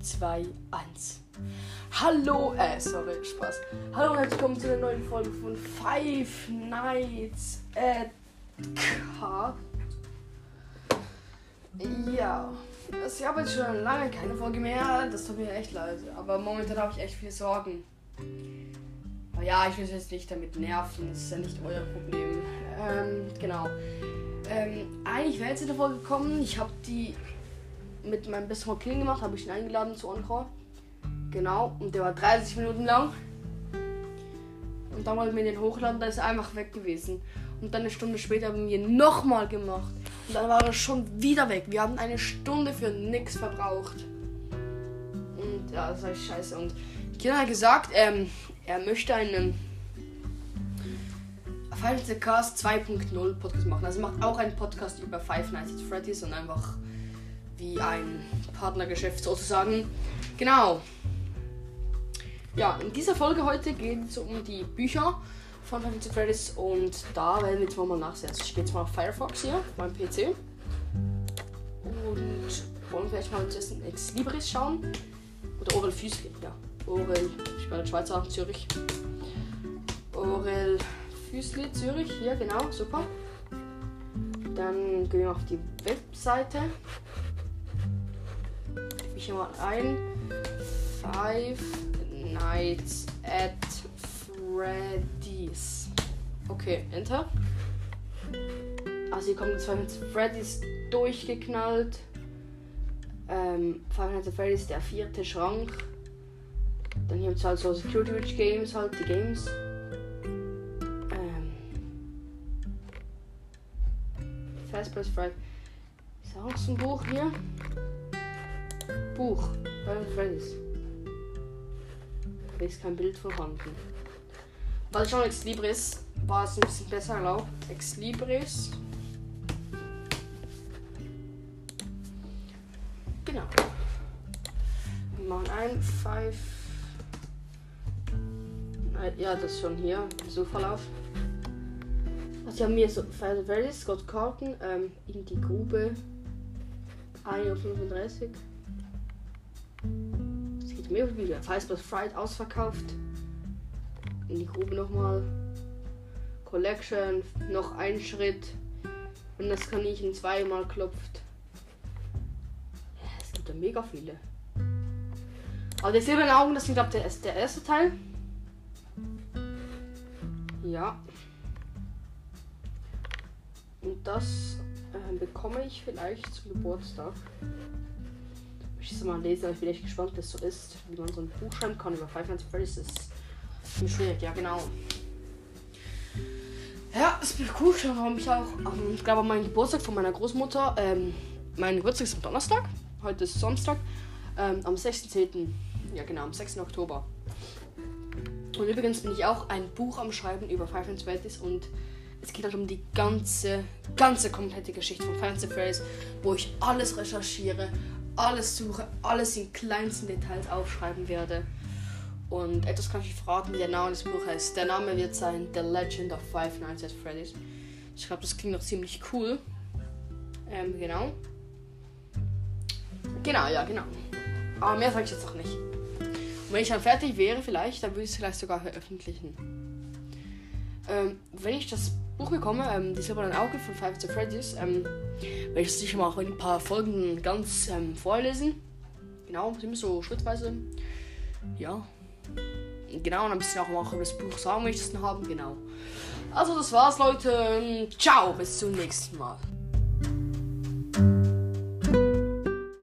2, 1. Hallo, äh, sorry, Spaß. Hallo und herzlich willkommen zu einer neuen Folge von Five Nights at Car. Ja, also ich habe jetzt schon lange keine Folge mehr. Das tut mir echt leid. Aber momentan habe ich echt viele Sorgen. Aber ja, ich will jetzt nicht damit nerven. Das ist ja nicht euer Problem. Ähm, genau. Ähm, eigentlich wäre jetzt in der Folge gekommen. Ich habe die mit meinem besten Freund Kling gemacht, habe ich ihn eingeladen zu Encore. Genau, und der war 30 Minuten lang. Und dann wollten wir den hochladen, da ist er einfach weg gewesen. Und dann eine Stunde später haben wir ihn nochmal gemacht. Und dann war er schon wieder weg. Wir haben eine Stunde für nichts verbraucht. Und ja, das war scheiße. Und Kinder hat gesagt, ähm, er möchte einen Final Cast 2.0 Podcast machen. Also macht auch einen Podcast über Five Nights at Freddy's und einfach wie ein Partnergeschäft sozusagen. Genau. Ja, in dieser Folge heute geht es um die Bücher von Five Nights Freddy's und da werden wir jetzt mal nachsehen. Also ich gehe jetzt mal auf Firefox hier, meinem PC. Und wollen vielleicht mal zuerst in Ex Libris schauen. Oder Orel Füßli, ja. Orel, ich bin in Schweizer, Zürich. Orel Füßli, Zürich, hier, genau, super. Dann gehen wir auf die Webseite ich mal ein. Five Nights at Freddy's. Okay, Enter. Also hier kommt jetzt Five Nights Freddy's durchgeknallt. Ähm, Five Nights at Freddy's der vierte Schrank. Dann hier es halt so Security Witch Games, halt die Games. Ähm. Fast Press Friday. Ist auch so ein Buch hier. Buch. Freddy's. Da ist kein Bild vorhanden. Weil schon Ex Libris war es ein bisschen besser erlaubt. Ex Libris. Genau. Wir machen ein Five. Ja, das schon hier. So Verlauf. Also, wir haben hier so Final Freddy's, Scott Carton, ähm, in die Grube. 1.35 Uhr. Es gibt mehrere Bücher. Fightbus Fright ausverkauft. In die Grube nochmal. Collection. Noch ein Schritt. Wenn das Kaninchen zweimal klopft. Ja, es gibt ja mega viele. Aber die silbernen Augen, das sind glaube ich der, der erste Teil. Ja. Und das äh, bekomme ich vielleicht zum Geburtstag ich es mal lesen, aber ich bin echt gespannt, wie das so ist, wie man so ein Buch schreiben kann über Five Nights at Freddy's. Das ist schwierig, ja genau. Ja, das ist cool. Ich habe mich auch, ich glaube, mein Geburtstag von meiner Großmutter. Ähm, mein Geburtstag ist am Donnerstag. Heute ist Samstag. Ähm, am 16. Ja, genau, am 6. Oktober. Und übrigens bin ich auch ein Buch am Schreiben über Five Nights at Freddy's und es geht halt um die ganze, ganze komplette Geschichte von at Freddy's, wo ich alles recherchiere, alles suche, alles in kleinsten Details aufschreiben werde. Und etwas kann ich verraten, wie der Name des Buches heißt. Der Name wird sein The Legend of Five Nights at Freddy's. Ich glaube, das klingt noch ziemlich cool. Ähm, genau. Genau, ja, genau. Aber mehr sage ich jetzt noch nicht. Und wenn ich dann fertig wäre, vielleicht, dann würde ich es vielleicht sogar veröffentlichen. Ähm, wenn ich das Buch bekomme, ähm, Die silbernen Auge von Five to Freddy's, ähm, werde ich sicher mal auch in ein paar Folgen ganz ähm, vorlesen. Genau, so schrittweise. Ja. Genau, und ein bisschen auch mal über das Buch sagen, wenn ich das noch haben. Genau. Also, das war's, Leute. Ciao, bis zum nächsten Mal.